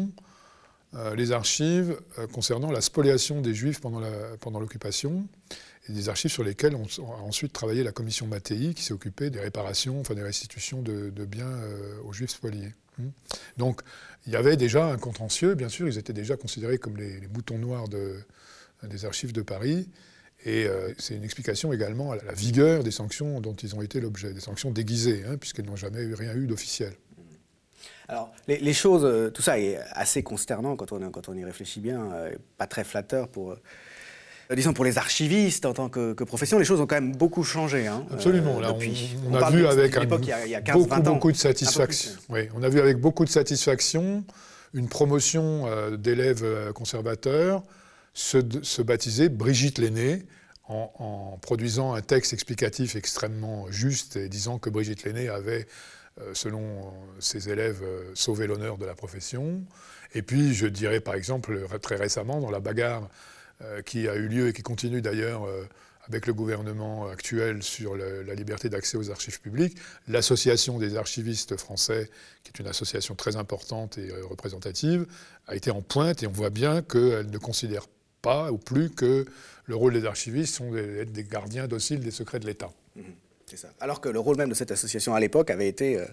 les archives concernant la spoliation des Juifs pendant l'occupation et des archives sur lesquelles on, a ensuite travaillé la commission Mattei qui s'est occupée des réparations, enfin des restitutions de, biens euh, aux juifs spoliés. Hmm. Donc il y avait déjà un contentieux, bien sûr, ils étaient déjà considérés comme les, moutons noirs de, des archives de Paris. Et euh, c'est une explication également à la vigueur des sanctions dont ils ont été l'objet, des sanctions déguisées, hein, puisqu'elles n'ont jamais eu, rien eu d'officiel. Alors, les, choses, euh, tout ça est assez consternant quand on, y réfléchit bien, pas très flatteur pour disons pour les archivistes en tant que, profession, les choses ont quand même beaucoup changé. Hein, Absolument. Là, on, a vu avec beaucoup, beaucoup de satisfaction. Oui, on a vu avec beaucoup de satisfaction une promotion euh, d'élèves euh, conservateurs se, baptiser Brigitte Lenné en, produisant un texte explicatif extrêmement juste et disant que Brigitte Lenné avait, selon ses élèves, sauvé l'honneur de la profession. Et puis, je dirais par exemple, très récemment, dans la bagarre euh, qui a eu lieu et qui continue d'ailleurs euh, avec le gouvernement actuel sur la liberté d'accès aux archives publiques. L'association des archivistes français, qui est une association très importante et représentative, a été en pointe et on voit bien qu'elle ne considère pas ou plus que le rôle des archivistes sont d'être des gardiens dociles des secrets de l'État. C'est ça. Alors que le rôle même de cette association à l'époque avait été, euh,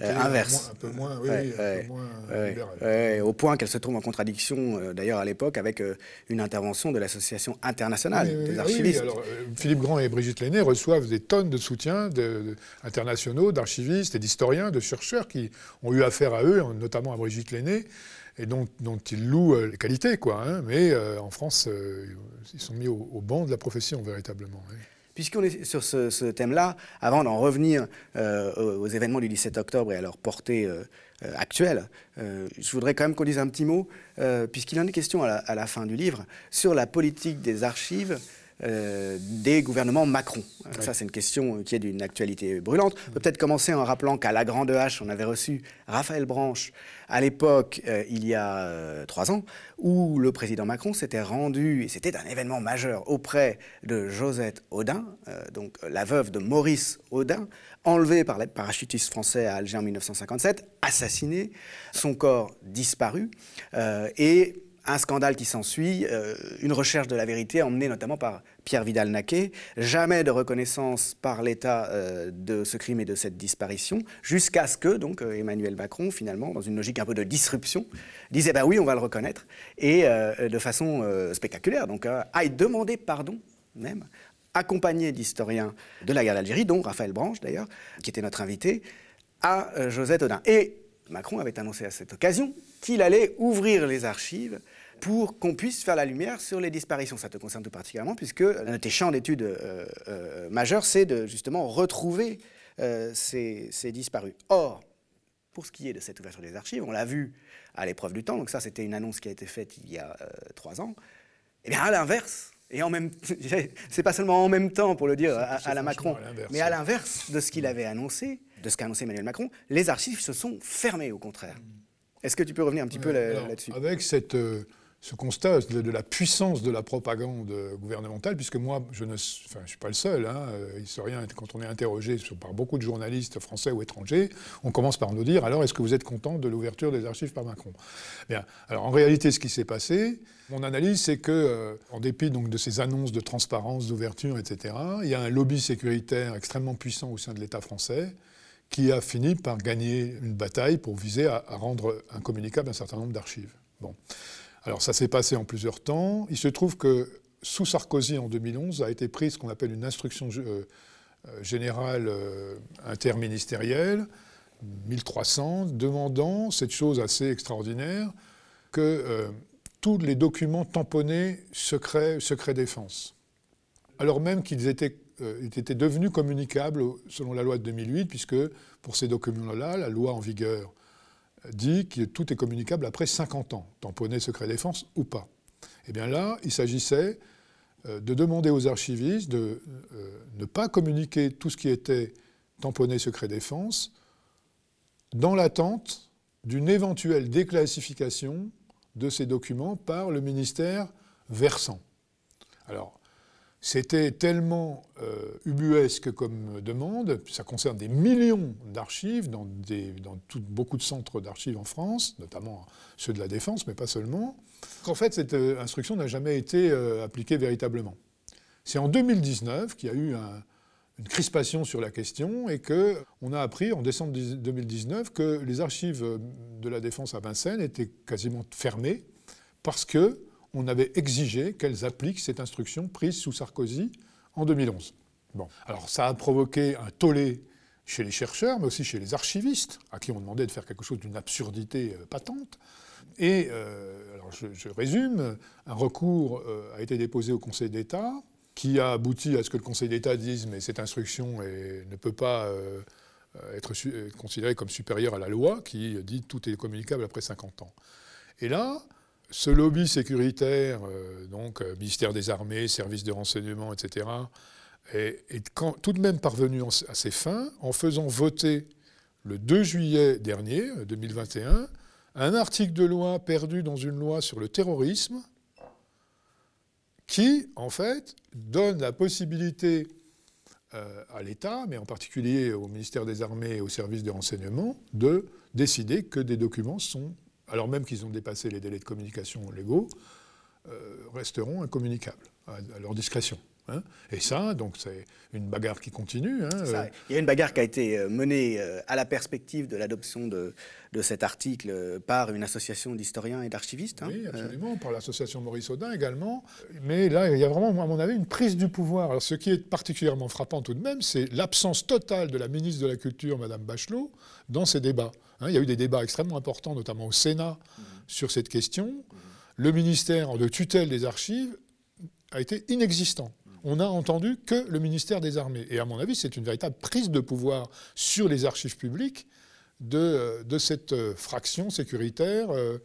euh, inverse. Un, peu moins, oui, un peu moins au point qu'elle se trouve en contradiction, euh, d'ailleurs, à l'époque, avec une intervention de l'Association internationale des ah archivistes. Oui, alors, Philippe Grand et Brigitte Lenné reçoivent des tonnes de soutien de, internationaux, d'archivistes et d'historiens, de chercheurs qui ont eu affaire à eux, notamment à Brigitte Lenné et dont, dont, ils louent les qualités, quoi. Hein. mais en France, ils sont mis au, banc de la profession, véritablement. Puisqu'on est sur ce, thème-là, avant d'en revenir euh, aux, événements du 17 octobre et à leur portée euh, euh, actuelle, je voudrais quand même qu'on dise un petit mot, puisqu'il en est question à la, fin du livre, sur la politique des archives euh, des gouvernements Macron. Ça, c'est une question qui est d'une actualité brûlante. On peut peut-être commencer en rappelant qu'à la Grande Hache, on avait reçu Raphaël Branche à l'époque, euh, il y a euh, trois ans, où le président Macron s'était rendu, et c'était un événement majeur, auprès de Josette Audin, donc la veuve de Maurice Audin, enlevée par les parachutistes français à Alger en 1957, assassinée, son corps disparu, et un scandale qui s'ensuit, une recherche de la vérité emmenée notamment par Pierre Vidal-Naquet, jamais de reconnaissance par l'État euh, de ce crime et de cette disparition, jusqu'à ce que donc euh, Emmanuel Macron, finalement, dans une logique un peu de disruption, disait bah oui, on va le reconnaître, et euh, de façon spectaculaire, donc aille demander pardon même, accompagné d'historiens de la guerre d'Algérie, dont Raphaël Branche d'ailleurs, qui était notre invité, à Josette Audin. Et Macron avait annoncé à cette occasion qu'il allait ouvrir les archives pour qu'on puisse faire la lumière sur les disparitions. Ça te concerne tout particulièrement, puisque l'un de tes champs d'études euh, euh, majeurs, c'est de justement retrouver euh, ces, disparus. Or, pour ce qui est de cette ouverture des archives, on l'a vu à l'épreuve du temps, donc ça c'était une annonce qui a été faite il y a trois ans, et eh bien à l'inverse, et en même c'est pas seulement en même temps pour le dire à, la Macron, mais à l'inverse de ce qu'il avait annoncé, de ce qu'a annoncé Emmanuel Macron, les archives se sont fermées au contraire. Est-ce que tu peux revenir un petit peu là-dessus Avec cette ce constat de, la puissance de la propagande gouvernementale, puisque moi, je ne enfin, je suis pas le seul, hein, euh, historien, quand on est interrogé par beaucoup de journalistes français ou étrangers, on commence par nous dire alors est-ce que vous êtes content de l'ouverture des archives par Macron? Bien, alors en réalité, ce qui s'est passé, mon analyse, c'est que, euh, en dépit donc de ces annonces de transparence, d'ouverture, etc., il y a un lobby sécuritaire extrêmement puissant au sein de l'État français qui a fini par gagner une bataille pour viser à, rendre incommunicable un certain nombre d'archives. Bon. Alors ça s'est passé en plusieurs temps. Il se trouve que sous Sarkozy en 2011 a été prise ce qu'on appelle une instruction euh, euh, générale euh, interministérielle, 1300, demandant cette chose assez extraordinaire que tous les documents tamponnés secret, secret défense, alors même qu'ils étaient, étaient devenus communicables selon la loi de 2008, puisque pour ces documents-là, la loi en vigueur dit que tout est communicable après 50 ans, tamponné secret défense ou pas. Eh bien là, il s'agissait euh, de demander aux archivistes de euh, ne pas communiquer tout ce qui était tamponné secret défense dans l'attente d'une éventuelle déclassification de ces documents par le ministère versant. Alors, c'était tellement euh, ubuesque comme demande, ça concerne des millions d'archives dans, beaucoup de centres d'archives en France, notamment ceux de la Défense, mais pas seulement, qu'en fait cette euh, instruction n'a jamais été euh, appliquée véritablement. C'est en 2019 qu'il y a eu une crispation sur la question et qu'on a appris en décembre 2019 que les archives de la Défense à Vincennes étaient quasiment fermées parce que on avait exigé qu'elles appliquent cette instruction prise sous Sarkozy en 2011. Bon. Alors ça a provoqué un tollé chez les chercheurs, mais aussi chez les archivistes, à qui on demandait de faire quelque chose d'une absurdité euh, patente. Et, euh, alors je, résume, un recours euh, a été déposé au Conseil d'État, qui a abouti à ce que le Conseil d'État dise mais cette instruction ne peut pas être considérée comme supérieure à la loi, qui dit tout est communicable après 50 ans. Et là, ce lobby sécuritaire, euh, donc euh, ministère des Armées, services de renseignement, etc., est, tout de même parvenu à ses fins en faisant voter le 2 juillet dernier, 2021, euh, un article de loi perdu dans une loi sur le terrorisme qui, en fait, donne la possibilité à l'État, mais en particulier au ministère des Armées et au service de renseignement, de décider que des documents sont, alors même qu'ils ont dépassé les délais de communication légaux, euh, resteront incommunicables à leur discrétion. Hein. et ça, donc c'est une bagarre qui continue. Hein, euh. Il y a une bagarre qui a été euh, menée euh, à la perspective de l'adoption de, cet article par une association d'historiens et d'archivistes. Hein. Oui, absolument, par l'association Maurice Audin également. Mais là, il y a vraiment, à mon avis, une prise du pouvoir. Alors, ce qui est particulièrement frappant tout de même, c'est l'absence totale de la ministre de la Culture, Madame Bachelot, dans ces débats. il y a eu des débats extrêmement importants, notamment au Sénat, mmh. sur cette question. Mmh. Le ministère de tutelle des archives a été inexistant on n'a entendu que le ministère des Armées. Et à mon avis, c'est une véritable prise de pouvoir sur les archives publiques de, de cette fraction sécuritaire euh,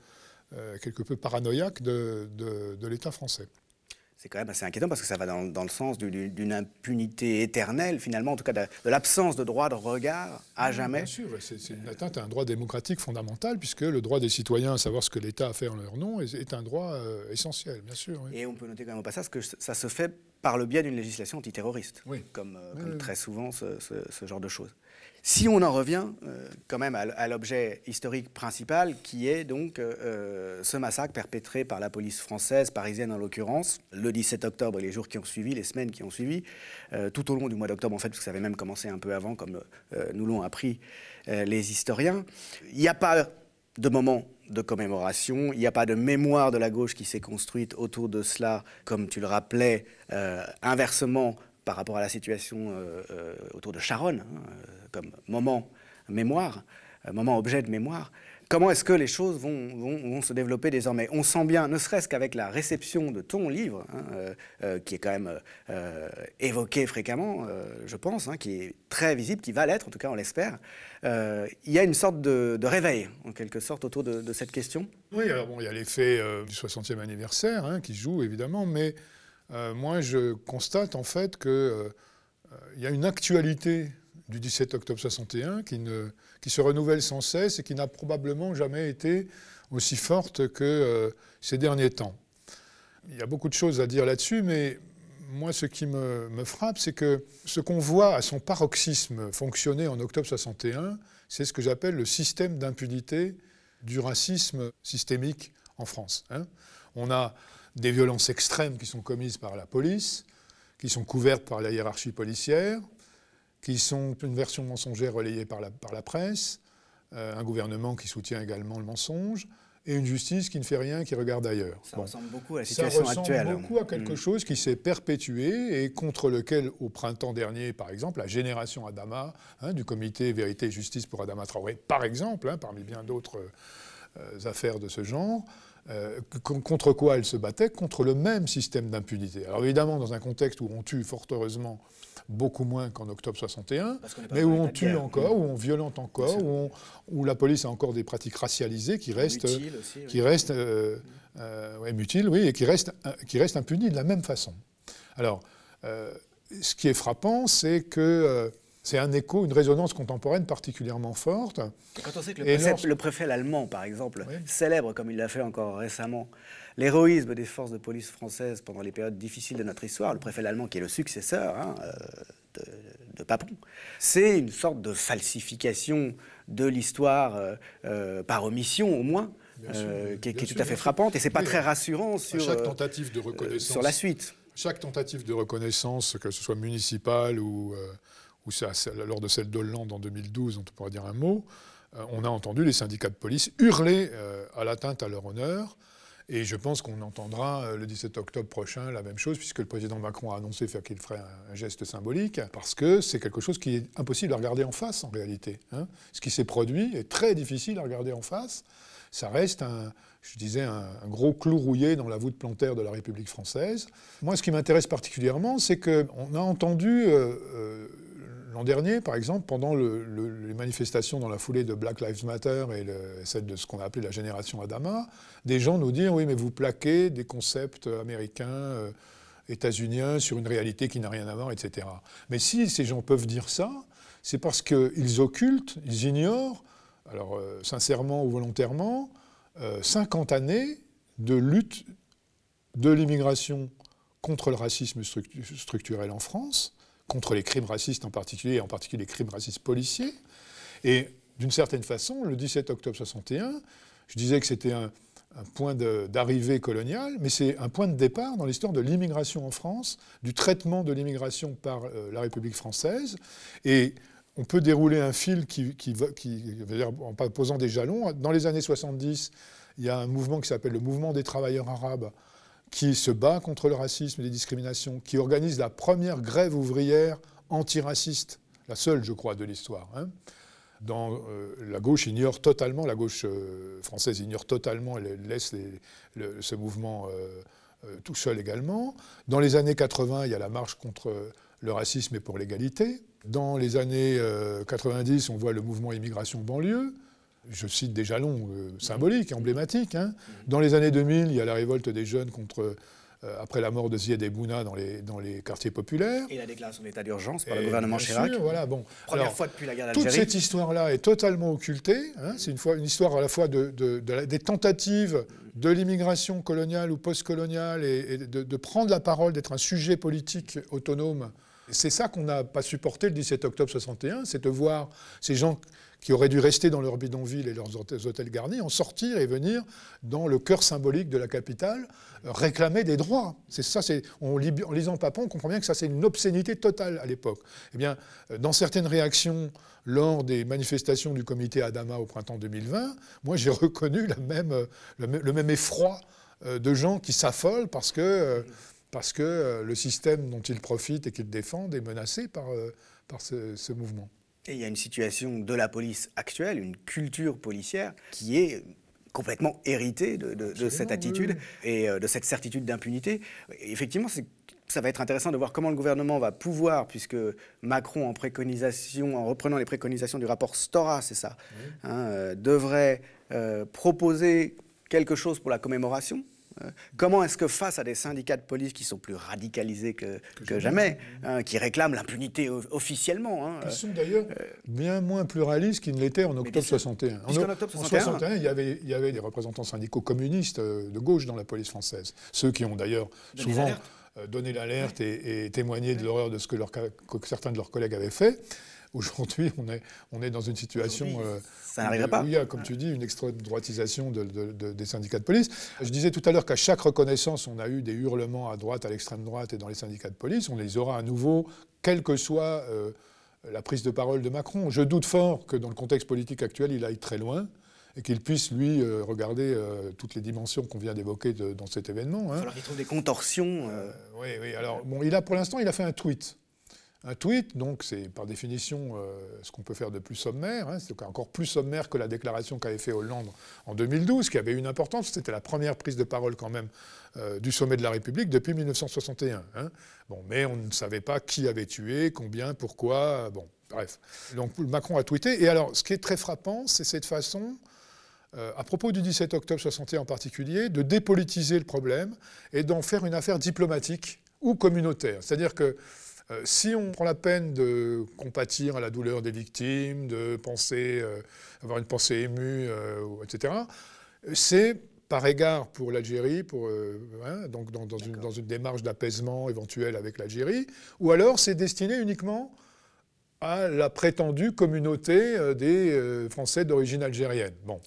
euh, quelque peu paranoïaque de, de l'État français c'est quand même assez inquiétant parce que ça va dans, le sens d'une impunité éternelle, finalement, en tout cas de, l'absence de droit de regard à jamais. Bien sûr, c'est une atteinte à un droit démocratique fondamental, puisque le droit des citoyens à savoir ce que l'État a fait en leur nom est, un droit euh, essentiel, bien sûr. Et on peut noter quand même au passage que ça se fait par le biais d'une législation antiterroriste, comme, euh, très souvent ce, genre de choses. Si on en revient euh, quand même à, l'objet historique principal, qui est donc euh, ce massacre perpétré par la police française, parisienne en l'occurrence, le 17 octobre et les jours qui ont suivi, les semaines qui ont suivi, tout au long du mois d'octobre en fait, parce que ça avait même commencé un peu avant, comme nous l'ont appris les historiens. Il n'y a pas de moment de commémoration. Il n'y a pas de mémoire de la gauche qui s'est construite autour de cela, comme tu le rappelais, euh, inversement par rapport à la situation euh, euh, autour de Charonne, hein, comme moment mémoire, moment objet de mémoire. Comment est-ce que les choses vont, se développer désormais? On sent bien, ne serait-ce qu'avec la réception de ton livre, hein, qui est quand même évoqué fréquemment, je pense, hein, qui est très visible, qui va l'être, en tout cas on l'espère, euh, il y a une sorte de, réveil, en quelque sorte, autour de, cette question? Oui, alors bon, il y a l'effet euh, du 60e anniversaire hein, qui joue, évidemment, mais euh, moi, je constate en fait qu'il il y a une actualité du 17 octobre 61 qui, ne, qui se renouvelle sans cesse et qui n'a probablement jamais été aussi forte que ces derniers temps. Il y a beaucoup de choses à dire là-dessus, mais moi, ce qui me, frappe, c'est que ce qu'on voit à son paroxysme fonctionner en octobre 61, c'est ce que j'appelle le système d'impunité du racisme systémique en France. Hein. On a des violences extrêmes qui sont commises par la police, qui sont couvertes par la hiérarchie policière, qui sont une version mensongère relayée par la, par la presse, euh, un gouvernement qui soutient également le mensonge, et une justice qui ne fait rien, qui regarde ailleurs. Ça ressemble beaucoup à la situation ça ressemble beaucoup à quelque mm. chose qui s'est perpétué et contre lequel, au printemps dernier, par exemple, la génération Adama, hein, du comité Vérité et Justice pour Adama Traoré, par exemple, hein, parmi bien d'autres euh, affaires de ce genre, euh, contre quoi elle se battait Contre le même système d'impunité. Alors évidemment, dans un contexte où on tue fort heureusement beaucoup moins qu'en octobre 61, mais où on tue encore, où on violente encore, où, où, la police a encore des pratiques racialisées qui restent, qui restent euh, euh, mutiles, oui, et qui restent, qui restent impunies de la même façon. Alors, ce qui est frappant, c'est que c'est un écho, une résonance contemporaine particulièrement forte. Quand on sait que le, préfet, allemand, par exemple, célèbre, comme il l'a fait encore récemment, l'héroïsme des forces de police françaises pendant les périodes difficiles de notre histoire, le préfet allemand qui est le successeur hein, euh, de, Papon, c'est une sorte de falsification de l'histoire euh, euh, par omission au moins. qui, est, tout à fait frappante et c'est pas très rassurant sur chaque tentative de reconnaissance sur la suite. Chaque tentative de reconnaissance, que ce soit municipale ou ou lors de celle d'Hollande en 2012, on pourra dire un mot, on a entendu les syndicats de police hurler à l'atteinte à leur honneur. Et je pense qu'on entendra euh, le 17 octobre prochain la même chose, puisque le président Macron a annoncé qu'il ferait un, geste symbolique, parce que c'est quelque chose qui est impossible à regarder en face en réalité. Hein. Ce qui s'est produit est très difficile à regarder en face. Ça reste un, je disais, un, gros clou rouillé dans la voûte plantaire de la République française. Moi, ce qui m'intéresse particulièrement, c'est qu'on a entendu L'an dernier, par exemple, pendant les manifestations dans la foulée de Black Lives Matter et celle de ce qu'on a appelé la génération Adama, des gens nous disent oui, mais vous plaquez des concepts américains, euh, états-uniens sur une réalité qui n'a rien à voir, etc. Mais si ces gens peuvent dire ça, c'est parce qu'ils occultent, ils ignorent, alors euh, sincèrement ou volontairement, 50 euh, années de lutte de l'immigration contre le racisme structurel en France, contre les crimes racistes en particulier, en particulier les crimes racistes policiers. Et d'une certaine façon, le 17 octobre 61, je disais que c'était un, point d'arrivée coloniale, mais c'est un point de départ dans l'histoire de l'immigration en France, du traitement de l'immigration par euh, la République française. Et on peut dérouler un fil qui, qui, en posant des jalons. Dans les années 70, il y a un mouvement qui s'appelle le mouvement des travailleurs arabes, qui se bat contre le racisme et les discriminations, qui organise la première grève ouvrière antiraciste, la seule, je crois, de l'histoire. Hein. Dans, euh, la gauche ignore totalement, la gauche euh, française ignore totalement, elle laisse ce mouvement euh, tout seul également. Dans les années 80, il y a la marche contre le racisme et pour l'égalité. Dans les années 90, on voit le mouvement immigration banlieue je cite des jalons euh, symboliques, emblématiques. Hein. Dans les années 2000, il y a la révolte des jeunes contre, euh, après la mort de Zied Bouna dans les, dans les quartiers populaires. Et la déclaration d'état d'urgence par le gouvernement Chirac. voilà, bon. Première fois depuis la guerre d'Algérie. Toute cette histoire-là est totalement occultée. Hein. C'est une, une, histoire à la fois de, des tentatives de l'immigration coloniale ou post-coloniale et, de, de, prendre la parole, d'être un sujet politique autonome. C'est ça qu'on n'a pas supporté le 17 octobre 61, c'est de voir ces gens qui auraient dû rester dans leur bidonville et leurs hôtels garnis, en sortir et venir dans le cœur symbolique de la capitale euh, réclamer des droits. C'est ça, c'est, en lisant Papon, on comprend bien que ça c'est une obscénité totale à l'époque. Eh bien, euh, dans certaines réactions lors des manifestations du comité Adama au printemps 2020, moi j'ai reconnu euh, le même effroi de gens qui s'affolent parce que, parce que le système dont ils profitent et qu'ils défendent est menacé par, par ce mouvement. Et il y a une situation de la police actuelle, une culture policière qui est complètement héritée de, cette attitude et euh, de cette certitude d'impunité. Effectivement, ça va être intéressant de voir comment le gouvernement va pouvoir, puisque Macron, en préconisation, en reprenant les préconisations du rapport Stora, c'est ça, hein, euh, devrait euh, proposer quelque chose pour la commémoration comment est-ce que face à des syndicats de police qui sont plus radicalisés que, jamais, hein, qui réclament l'impunité officiellement hein, Ils sont d'ailleurs euh, bien moins pluralistes qu'ils ne l'étaient en octobre 61. En, en, octobre 61, il, y avait, il y avait des représentants syndicaux communistes euh, de gauche dans la police française. Ceux qui ont d'ailleurs souvent donné l'alerte et, témoigné de l'horreur de ce que, que certains de leurs collègues avaient fait. Aujourd'hui, on est, on est dans une situation. Euh, ça n'arriverait pas. Où il y a, comme tu dis, une extrême droitisation des syndicats de police. Je disais tout à l'heure qu'à chaque reconnaissance, on a eu des hurlements à droite, à l'extrême droite et dans les syndicats de police. On les aura à nouveau, quelle que soit euh, la prise de parole de Macron. Je doute fort que dans le contexte politique actuel, il aille très loin et qu'il puisse, lui, euh, regarder toutes les dimensions qu'on vient d'évoquer dans cet événement. Hein. Il va falloir qu'il trouve des contorsions. oui, oui. Alors, bon, il a, pour l'instant, il a fait un tweet. Un tweet, donc, c'est par définition euh, ce qu'on peut faire de plus sommaire. Hein. c'est encore plus sommaire que la déclaration qu'avait fait Hollande en 2012, qui avait une importance. C'était la première prise de parole, quand même, euh, du sommet de la République depuis 1961. Hein. Bon, mais on ne savait pas qui avait tué, combien, pourquoi. Bon, bref. Donc, Macron a tweeté. Et alors, ce qui est très frappant, c'est cette façon. Euh, à propos du 17 octobre 61 en particulier, de dépolitiser le problème et d'en faire une affaire diplomatique ou communautaire. C'est-à-dire que euh, si on prend la peine de compatir à la douleur des victimes, de penser, euh, avoir une pensée émue, euh, etc., c'est par égard pour l'Algérie, hein, donc dans, une, démarche d'apaisement éventuelle avec l'Algérie, ou alors c'est destiné uniquement à la prétendue communauté des Français d'origine algérienne. Bon.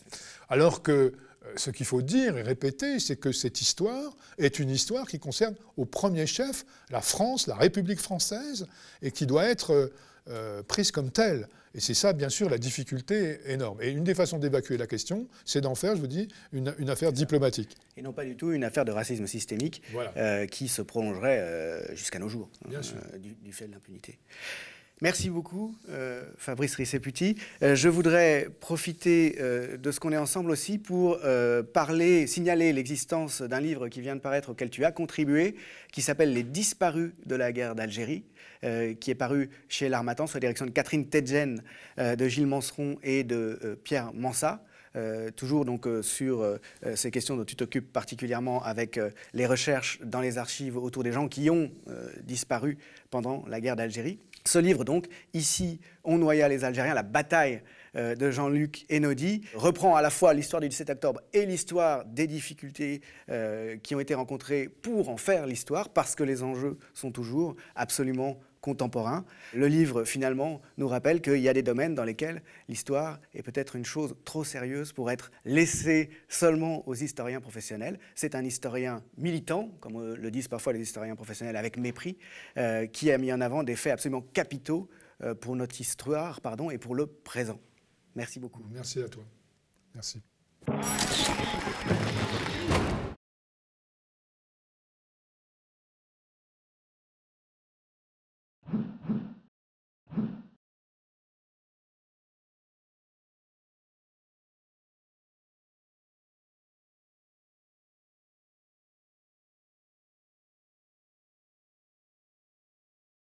Alors que ce qu'il faut dire et répéter, c'est que cette histoire est une histoire qui concerne au premier chef la France, la République française, et qui doit être euh, prise comme telle. Et c'est ça, bien sûr, la difficulté énorme. Et une des façons d'évacuer la question, c'est d'en faire, je vous dis, une, affaire diplomatique. Et non pas du tout une affaire de racisme systémique euh, qui se prolongerait euh, jusqu'à nos jours, hein, du, du, fait de l'impunité. Merci beaucoup, euh, Fabrice Risseputi. Euh, je voudrais profiter euh, de ce qu'on est ensemble aussi pour parler, signaler l'existence d'un livre qui vient de paraître auquel tu as contribué, qui s'appelle Les disparus de la guerre d'Algérie, qui est paru chez l'Armatan sous la direction de Catherine Tedjen, de Gilles Manseron et de Pierre Mansa. toujours donc sur ces questions dont tu t'occupes particulièrement avec les recherches dans les archives autour des gens qui ont disparu pendant la guerre d'Algérie. Ce livre, donc, ici, On noya les Algériens, la bataille euh, de Jean-Luc Enodi reprend à la fois l'histoire du 17 octobre et l'histoire des difficultés euh, qui ont été rencontrées pour en faire l'histoire, parce que les enjeux sont toujours absolument contemporains. Le livre, finalement, nous rappelle qu'il y a des domaines dans lesquels l'histoire est peut-être une chose trop sérieuse pour être laissée seulement aux historiens professionnels. C'est un historien militant, comme le disent parfois les historiens professionnels avec mépris, euh, qui a mis en avant des faits absolument capitaux euh, pour notre histoire pardon, et pour le présent. Merci beaucoup. Merci à toi. Merci.